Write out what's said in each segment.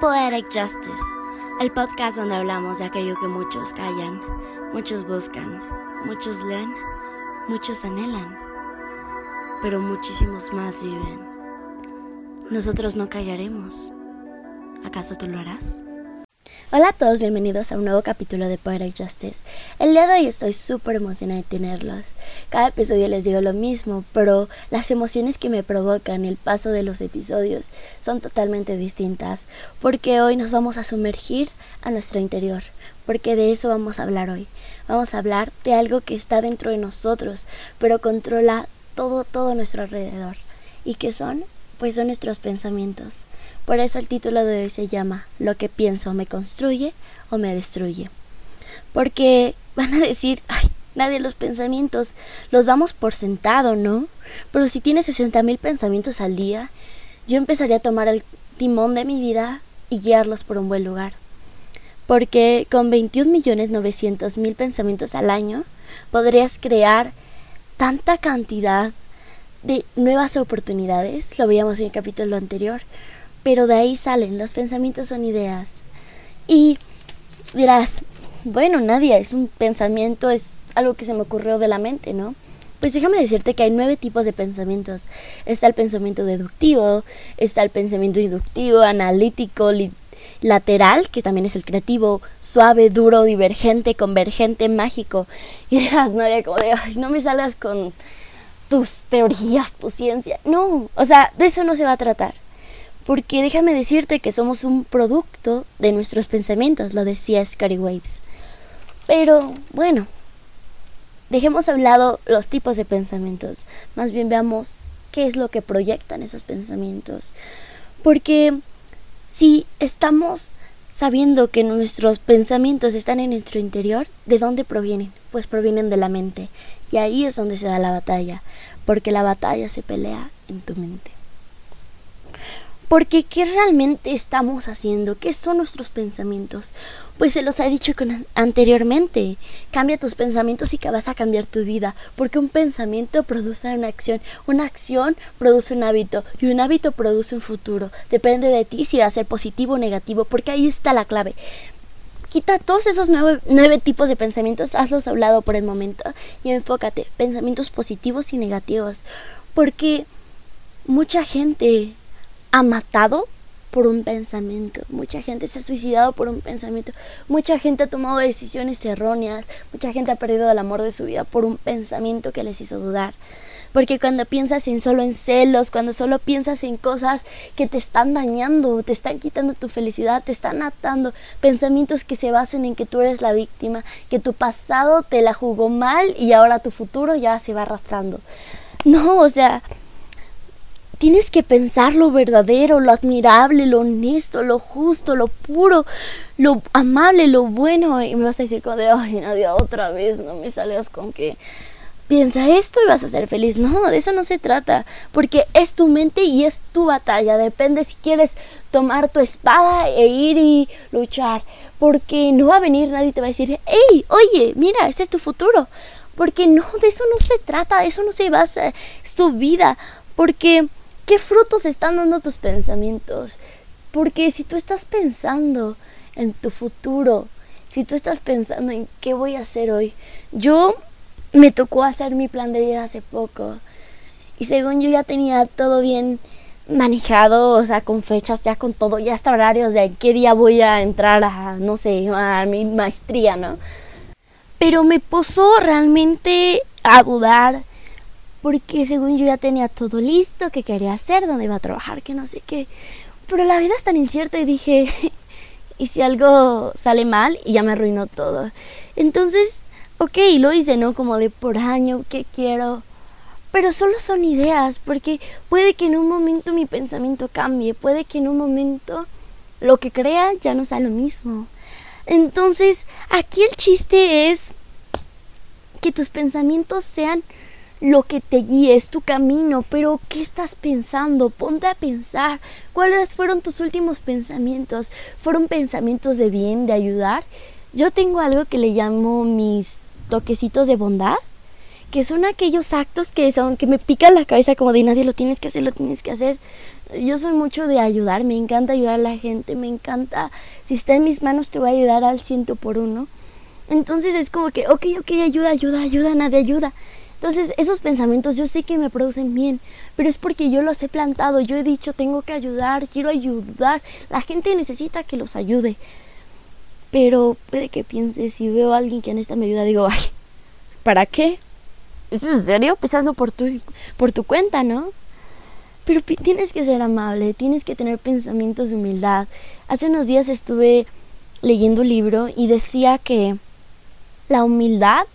Poetic Justice, el podcast donde hablamos de aquello que muchos callan, muchos buscan, muchos leen, muchos anhelan, pero muchísimos más viven. Nosotros no callaremos. ¿Acaso tú lo harás? Hola a todos, bienvenidos a un nuevo capítulo de Poetic Justice. El día de hoy estoy súper emocionada de tenerlos. Cada episodio les digo lo mismo, pero las emociones que me provocan el paso de los episodios son totalmente distintas, porque hoy nos vamos a sumergir a nuestro interior, porque de eso vamos a hablar hoy. Vamos a hablar de algo que está dentro de nosotros, pero controla todo, todo nuestro alrededor. ¿Y qué son? Pues son nuestros pensamientos. Por eso el título de hoy se llama Lo que pienso me construye o me destruye. Porque van a decir, ay, nadie los pensamientos los damos por sentado, ¿no? Pero si tienes 60 mil pensamientos al día, yo empezaría a tomar el timón de mi vida y guiarlos por un buen lugar. Porque con 21 millones 900 mil pensamientos al año, podrías crear tanta cantidad de nuevas oportunidades, lo veíamos en el capítulo anterior, pero de ahí salen, los pensamientos son ideas. Y dirás, bueno, Nadia, es un pensamiento, es algo que se me ocurrió de la mente, ¿no? Pues déjame decirte que hay nueve tipos de pensamientos. Está el pensamiento deductivo, está el pensamiento inductivo, analítico, lateral, que también es el creativo, suave, duro, divergente, convergente, mágico. Y dirás, Nadia, como no me salgas con tus teorías, tu ciencia. No, o sea, de eso no se va a tratar. Porque déjame decirte que somos un producto de nuestros pensamientos, lo decía Scary Waves. Pero bueno, dejemos hablado los tipos de pensamientos. Más bien veamos qué es lo que proyectan esos pensamientos. Porque si estamos sabiendo que nuestros pensamientos están en nuestro interior, ¿de dónde provienen? Pues provienen de la mente. Y ahí es donde se da la batalla, porque la batalla se pelea en tu mente. Porque ¿qué realmente estamos haciendo? ¿Qué son nuestros pensamientos? Pues se los he dicho anteriormente. Cambia tus pensamientos y que vas a cambiar tu vida. Porque un pensamiento produce una acción. Una acción produce un hábito. Y un hábito produce un futuro. Depende de ti si va a ser positivo o negativo. Porque ahí está la clave. Quita todos esos nueve, nueve tipos de pensamientos. Hazlos a un lado por el momento. Y enfócate. Pensamientos positivos y negativos. Porque mucha gente ha matado por un pensamiento. Mucha gente se ha suicidado por un pensamiento. Mucha gente ha tomado decisiones erróneas. Mucha gente ha perdido el amor de su vida por un pensamiento que les hizo dudar. Porque cuando piensas en solo en celos, cuando solo piensas en cosas que te están dañando, te están quitando tu felicidad, te están atando, pensamientos que se basen en que tú eres la víctima, que tu pasado te la jugó mal y ahora tu futuro ya se va arrastrando. No, o sea, Tienes que pensar lo verdadero, lo admirable, lo honesto, lo justo, lo puro, lo amable, lo bueno. Y me vas a decir como de, ay, nadie otra vez, no me salgas con que piensa esto y vas a ser feliz. No, de eso no se trata, porque es tu mente y es tu batalla. Depende si quieres tomar tu espada e ir y luchar, porque no va a venir nadie y te va a decir, hey, oye, mira, este es tu futuro. Porque no, de eso no se trata, de eso no se basa, es tu vida. Porque ¿Qué frutos están dando tus pensamientos? Porque si tú estás pensando en tu futuro, si tú estás pensando en qué voy a hacer hoy, yo me tocó hacer mi plan de vida hace poco y según yo ya tenía todo bien manejado, o sea, con fechas, ya con todo, ya hasta horarios de qué día voy a entrar a, no sé, a mi maestría, ¿no? Pero me puso realmente a dudar porque según yo ya tenía todo listo, que quería hacer, dónde iba a trabajar, que no sé qué. Pero la vida es tan incierta y dije, ¿y si algo sale mal? Y ya me arruinó todo. Entonces, ok, lo hice, ¿no? Como de por año, ¿qué quiero? Pero solo son ideas, porque puede que en un momento mi pensamiento cambie, puede que en un momento lo que crea ya no sea lo mismo. Entonces, aquí el chiste es que tus pensamientos sean lo que te guíe, es tu camino, pero ¿qué estás pensando? Ponte a pensar. ¿Cuáles fueron tus últimos pensamientos? ¿Fueron pensamientos de bien, de ayudar? Yo tengo algo que le llamo mis toquecitos de bondad, que son aquellos actos que son que me pican la cabeza como de nadie lo tienes que hacer, lo tienes que hacer. yo soy mucho de ayudar, me encanta ayudar a la gente, me encanta, si está en mis manos te voy a ayudar al ciento por uno. Entonces es como que, ok, ok, ayuda, ayuda, ayuda, nadie ayuda. Entonces esos pensamientos yo sé que me producen bien, pero es porque yo los he plantado, yo he dicho, tengo que ayudar, quiero ayudar, la gente necesita que los ayude. Pero puede que piense, si veo a alguien que en esta me ayuda, digo, ay, ¿para qué? ¿Es en serio? Pues hazlo por tu, por tu cuenta, ¿no? Pero tienes que ser amable, tienes que tener pensamientos de humildad. Hace unos días estuve leyendo un libro y decía que la humildad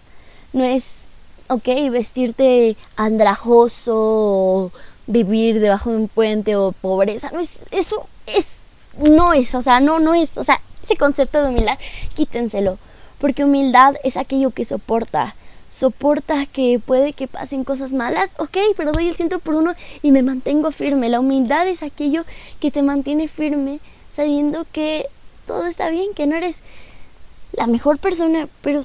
no es, ok, vestirte andrajoso o vivir debajo de un puente o pobreza. No es, eso es, no es, o sea, no, no es, o sea, ese concepto de humildad, quítenselo. Porque humildad es aquello que soporta, soporta que puede que pasen cosas malas, ok, pero doy el ciento por uno y me mantengo firme. La humildad es aquello que te mantiene firme sabiendo que todo está bien, que no eres la mejor persona, pero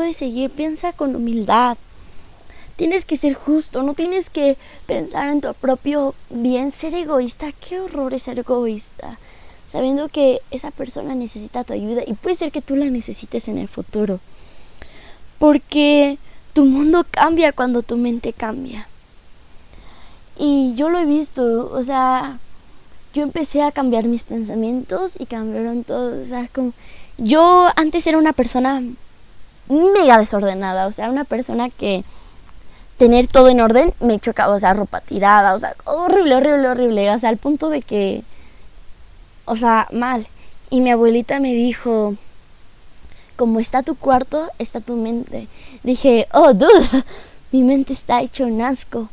puedes seguir, piensa con humildad. Tienes que ser justo, no tienes que pensar en tu propio bien, ser egoísta. Qué horror es ser egoísta. Sabiendo que esa persona necesita tu ayuda y puede ser que tú la necesites en el futuro. Porque tu mundo cambia cuando tu mente cambia. Y yo lo he visto, o sea, yo empecé a cambiar mis pensamientos y cambiaron todos. O sea, como yo antes era una persona mega desordenada, o sea, una persona que tener todo en orden me chocaba, o sea, ropa tirada, o sea, horrible, horrible, horrible, o sea, al punto de que, o sea, mal. Y mi abuelita me dijo, como está tu cuarto, está tu mente. Dije, oh, dude, mi mente está hecho un asco.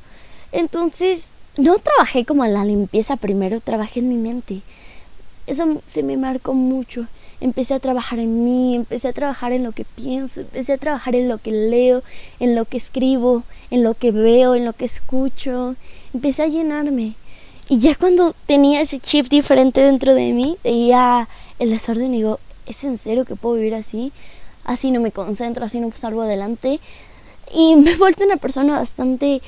Entonces, no trabajé como en la limpieza primero, trabajé en mi mente. Eso se me marcó mucho. Empecé a trabajar en mí, empecé a trabajar en lo que pienso, empecé a trabajar en lo que leo, en lo que escribo, en lo que veo, en lo que escucho. Empecé a llenarme. Y ya cuando tenía ese chip diferente dentro de mí, veía el desorden y digo, ¿es en serio que puedo vivir así? Así no me concentro, así no salgo adelante. Y me he vuelto una persona bastante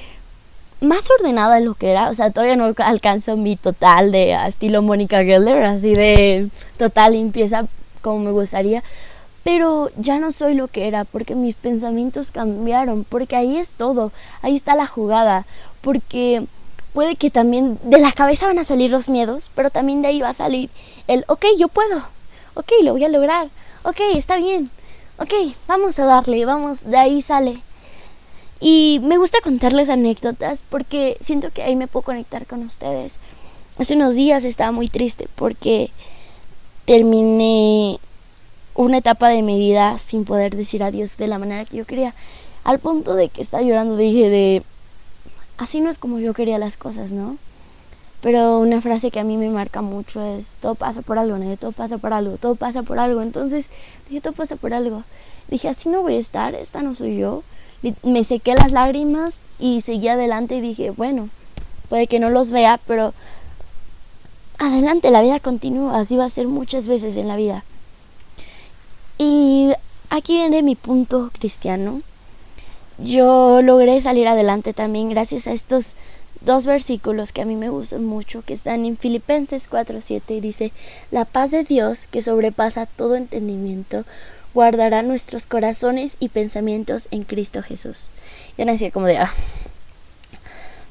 más ordenada de lo que era. O sea, todavía no alcanzo mi total de estilo Mónica Geller, así de total limpieza como me gustaría. Pero ya no soy lo que era porque mis pensamientos cambiaron, porque ahí es todo, ahí está la jugada, porque puede que también de la cabeza van a salir los miedos, pero también de ahí va a salir el, ok, yo puedo, ok, lo voy a lograr, ok, está bien, ok, vamos a darle, vamos, de ahí sale. Y me gusta contarles anécdotas porque siento que ahí me puedo conectar con ustedes. Hace unos días estaba muy triste porque terminé una etapa de mi vida sin poder decir adiós de la manera que yo quería. Al punto de que estaba llorando dije de, así no es como yo quería las cosas, ¿no? Pero una frase que a mí me marca mucho es, todo pasa por algo, ¿no? todo pasa por algo, todo pasa por algo. Entonces dije, todo pasa por algo. Dije, así no voy a estar, esta no soy yo. Me sequé las lágrimas y seguí adelante y dije, bueno, puede que no los vea, pero adelante, la vida continúa, así va a ser muchas veces en la vida. Y aquí viene mi punto cristiano. Yo logré salir adelante también gracias a estos dos versículos que a mí me gustan mucho, que están en Filipenses 4:7 y dice, la paz de Dios que sobrepasa todo entendimiento, guardará nuestros corazones y pensamientos en Cristo Jesús. Y van a decir como de, ah.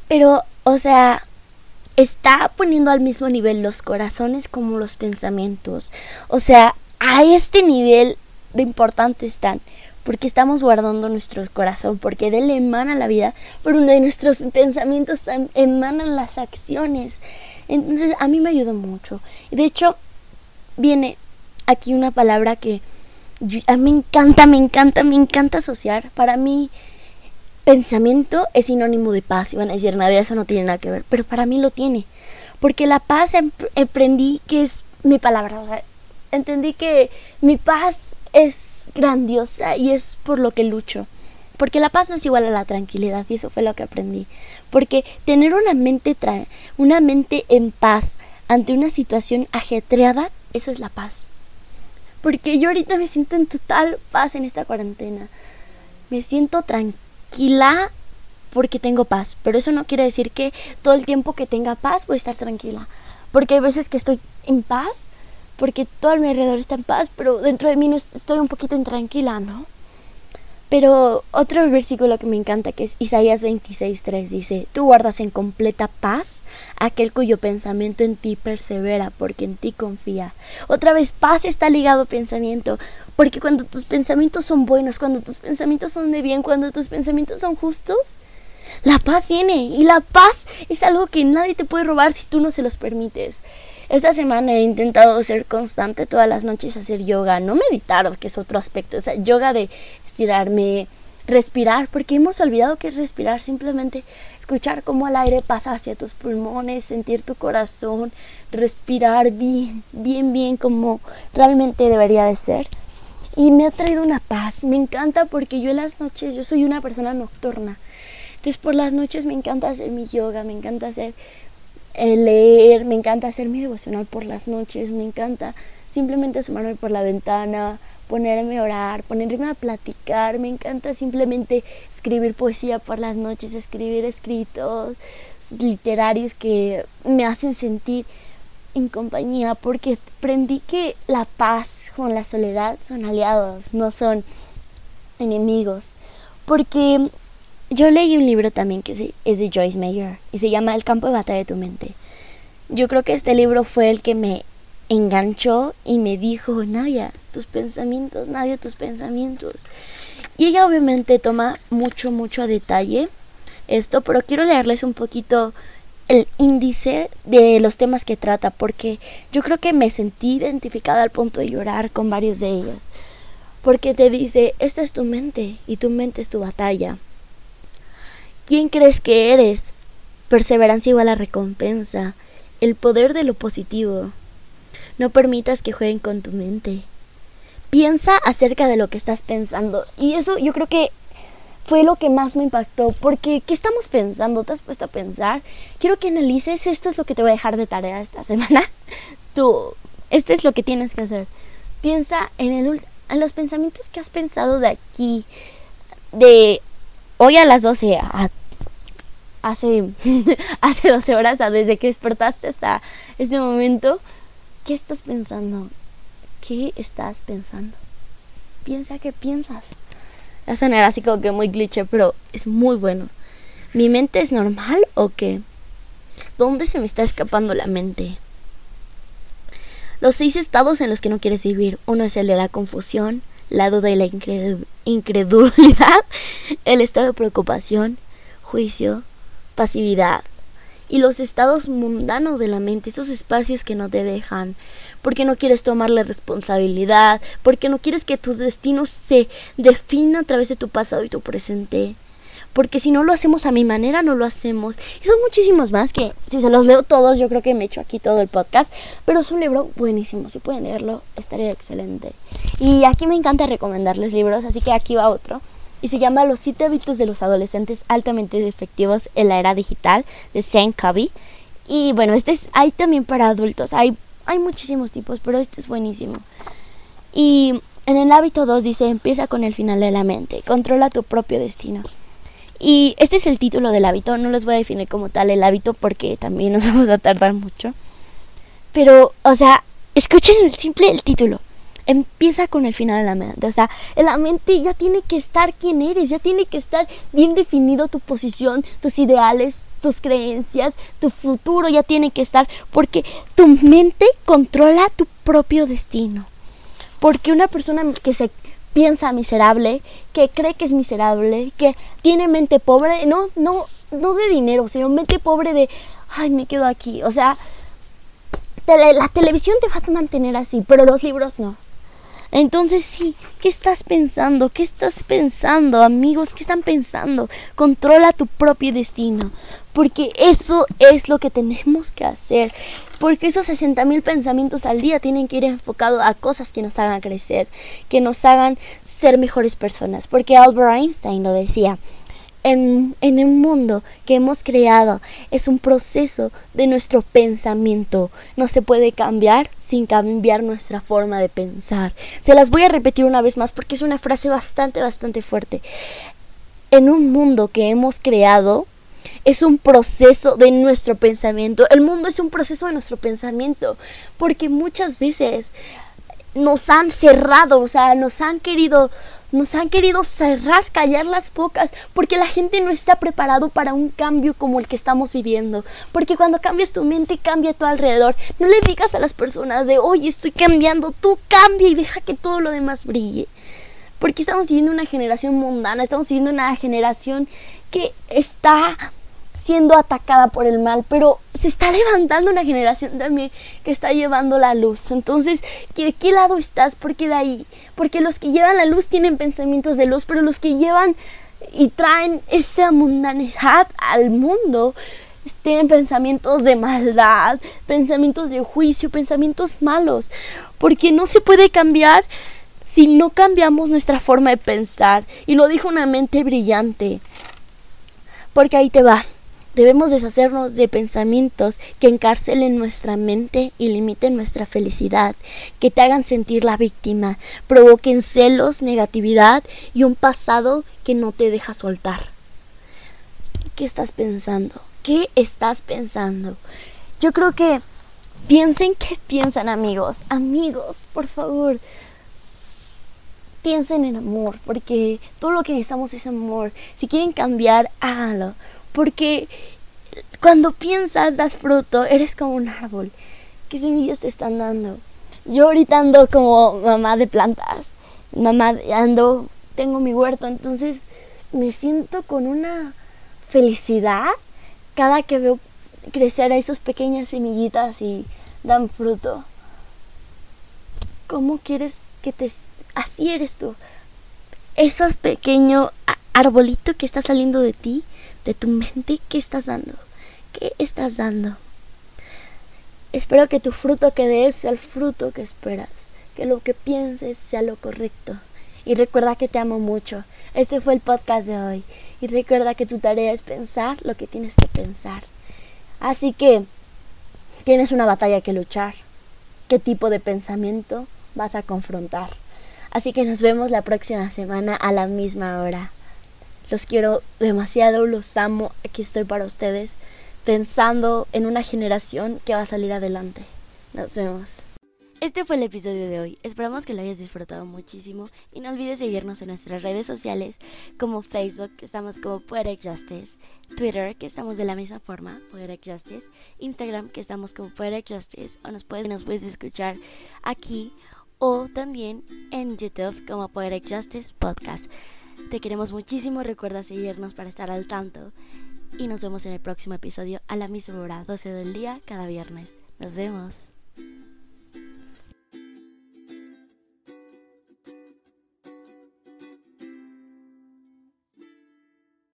Pero, o sea, está poniendo al mismo nivel los corazones como los pensamientos. O sea, a este nivel de importante están porque estamos guardando nuestro corazón, porque de él emana la vida, por donde nuestros pensamientos emanan las acciones. Entonces a mí me ayuda mucho. De hecho, viene aquí una palabra que a mí me encanta, me encanta, me encanta asociar. Para mí, pensamiento es sinónimo de paz. Y van a decir, nada, eso no tiene nada que ver. Pero para mí lo tiene. Porque la paz aprendí que es mi palabra. Entendí que mi paz es grandiosa y es por lo que lucho. Porque la paz no es igual a la tranquilidad y eso fue lo que aprendí. Porque tener una mente, una mente en paz ante una situación ajetreada, eso es la paz. Porque yo ahorita me siento en total paz en esta cuarentena. Me siento tranquila porque tengo paz, pero eso no quiere decir que todo el tiempo que tenga paz voy a estar tranquila, porque hay veces que estoy en paz, porque todo a mi alrededor está en paz, pero dentro de mí no estoy un poquito intranquila, ¿no? Pero otro versículo que me encanta, que es Isaías 26.3, dice, tú guardas en completa paz aquel cuyo pensamiento en ti persevera, porque en ti confía. Otra vez, paz está ligado a pensamiento, porque cuando tus pensamientos son buenos, cuando tus pensamientos son de bien, cuando tus pensamientos son justos, la paz viene. Y la paz es algo que nadie te puede robar si tú no se los permites. Esta semana he intentado ser constante todas las noches, hacer yoga, no meditar, que es otro aspecto, o sea, yoga de estirarme, respirar, porque hemos olvidado que es respirar, simplemente escuchar cómo el aire pasa hacia tus pulmones, sentir tu corazón, respirar bien, bien, bien como realmente debería de ser. Y me ha traído una paz, me encanta porque yo en las noches, yo soy una persona nocturna, entonces por las noches me encanta hacer mi yoga, me encanta hacer leer, me encanta hacer mi devocional por las noches, me encanta simplemente asomarme por la ventana, ponerme a orar, ponerme a platicar, me encanta simplemente escribir poesía por las noches, escribir escritos literarios que me hacen sentir en compañía, porque aprendí que la paz con la soledad son aliados, no son enemigos, porque yo leí un libro también que es de Joyce Mayer y se llama El campo de batalla de tu mente. Yo creo que este libro fue el que me enganchó y me dijo, Nadia, tus pensamientos, Nadia, tus pensamientos. Y ella obviamente toma mucho, mucho a detalle esto, pero quiero leerles un poquito el índice de los temas que trata, porque yo creo que me sentí identificada al punto de llorar con varios de ellos. Porque te dice, esta es tu mente y tu mente es tu batalla. ¿Quién crees que eres? Perseverancia igual a recompensa. El poder de lo positivo. No permitas que jueguen con tu mente. Piensa acerca de lo que estás pensando. Y eso yo creo que fue lo que más me impactó. Porque, ¿qué estamos pensando? ¿Te has puesto a pensar? Quiero que analices. Esto es lo que te voy a dejar de tarea esta semana. Tú, este es lo que tienes que hacer. Piensa en, el, en los pensamientos que has pensado de aquí. De hoy a las 12 hace, hace 12 horas, desde que despertaste hasta este momento, ¿qué estás pensando? ¿Qué estás pensando? Piensa que piensas. Va a así como que muy cliché, pero es muy bueno. ¿Mi mente es normal o qué? ¿Dónde se me está escapando la mente? Los seis estados en los que no quieres vivir. Uno es el de la confusión, la duda y la incredulidad, el estado de preocupación, juicio, pasividad y los estados mundanos de la mente, esos espacios que no te dejan, porque no quieres tomar la responsabilidad, porque no quieres que tu destino se defina a través de tu pasado y tu presente. Porque si no lo hacemos a mi manera, no lo hacemos. Y son muchísimos más que, si se los leo todos, yo creo que me echo aquí todo el podcast. Pero es un libro buenísimo. Si pueden leerlo, estaría excelente. Y aquí me encanta recomendarles libros, así que aquí va otro y se llama Los siete hábitos de los adolescentes altamente efectivos en la era digital de Sam Covey. Y bueno, este es, hay también para adultos, hay, hay muchísimos tipos, pero este es buenísimo. Y en el hábito 2 dice, empieza con el final de la mente, controla tu propio destino. Y este es el título del hábito, no les voy a definir como tal el hábito porque también nos vamos a tardar mucho. Pero, o sea, escuchen el simple el título empieza con el final de la mente. O sea, en la mente ya tiene que estar quién eres, ya tiene que estar bien definido tu posición, tus ideales, tus creencias, tu futuro ya tiene que estar, porque tu mente controla tu propio destino. Porque una persona que se piensa miserable, que cree que es miserable, que tiene mente pobre, no, no, no de dinero, sino mente pobre de, ay, me quedo aquí. O sea, la televisión te va a mantener así, pero los libros no. Entonces sí, ¿qué estás pensando? ¿Qué estás pensando, amigos? ¿Qué están pensando? Controla tu propio destino, porque eso es lo que tenemos que hacer. Porque esos 60 mil pensamientos al día tienen que ir enfocados a cosas que nos hagan crecer, que nos hagan ser mejores personas. Porque Albert Einstein lo decía, en, en, un mundo que hemos creado es un proceso de nuestro pensamiento. No se puede cambiar sin cambiar nuestra forma de pensar. Se las voy a repetir una vez más porque es una frase bastante, bastante fuerte. en un mundo que hemos creado es un proceso de nuestro pensamiento. El mundo es un proceso de nuestro pensamiento, porque muchas veces nos han cerrado, o sea, nos han querido nos han querido cerrar, callar las bocas, porque la gente no está preparado para un cambio como el que estamos viviendo. Porque cuando cambias tu mente, cambia tu alrededor. No le digas a las personas de, oye, estoy cambiando, tú cambia y deja que todo lo demás brille. Porque estamos viviendo una generación mundana, estamos viviendo una generación que está siendo atacada por el mal, pero se está levantando una generación también que está llevando la luz. Entonces, ¿de qué lado estás? Porque de ahí, porque los que llevan la luz tienen pensamientos de luz, pero los que llevan y traen esa mundanidad al mundo tienen pensamientos de maldad, pensamientos de juicio, pensamientos malos, porque no se puede cambiar si no cambiamos nuestra forma de pensar. Y lo dijo una mente brillante. Porque ahí te va. Debemos deshacernos de pensamientos que encarcelen nuestra mente y limiten nuestra felicidad, que te hagan sentir la víctima, provoquen celos, negatividad y un pasado que no te deja soltar. ¿Qué estás pensando? ¿Qué estás pensando? Yo creo que piensen qué piensan amigos. Amigos, por favor. Piensen en amor, porque todo lo que necesitamos es amor. Si quieren cambiar, háganlo porque cuando piensas, das fruto, eres como un árbol. ¿Qué semillas te están dando? Yo ahorita ando como mamá de plantas. Mamá ando, tengo mi huerto, entonces me siento con una felicidad cada que veo crecer a esas pequeñas semillitas y dan fruto. ¿Cómo quieres que te... Así eres tú. Esos pequeño arbolito que está saliendo de ti de tu mente, ¿qué estás dando? ¿Qué estás dando? Espero que tu fruto que des sea el fruto que esperas, que lo que pienses sea lo correcto. Y recuerda que te amo mucho. Este fue el podcast de hoy. Y recuerda que tu tarea es pensar lo que tienes que pensar. Así que tienes una batalla que luchar. ¿Qué tipo de pensamiento vas a confrontar? Así que nos vemos la próxima semana a la misma hora. Los quiero demasiado, los amo, aquí estoy para ustedes, pensando en una generación que va a salir adelante. Nos vemos. Este fue el episodio de hoy. Esperamos que lo hayas disfrutado muchísimo y no olvides seguirnos en nuestras redes sociales como Facebook, que estamos como Poetic Justice, Twitter, que estamos de la misma forma, Poetic Justice, Instagram, que estamos como Poetic Justice, o nos puedes, nos puedes escuchar aquí o también en YouTube como Poetic Justice Podcast. Te queremos muchísimo, recuerda seguirnos para estar al tanto y nos vemos en el próximo episodio a la misma hora, 12 del día, cada viernes. Nos vemos.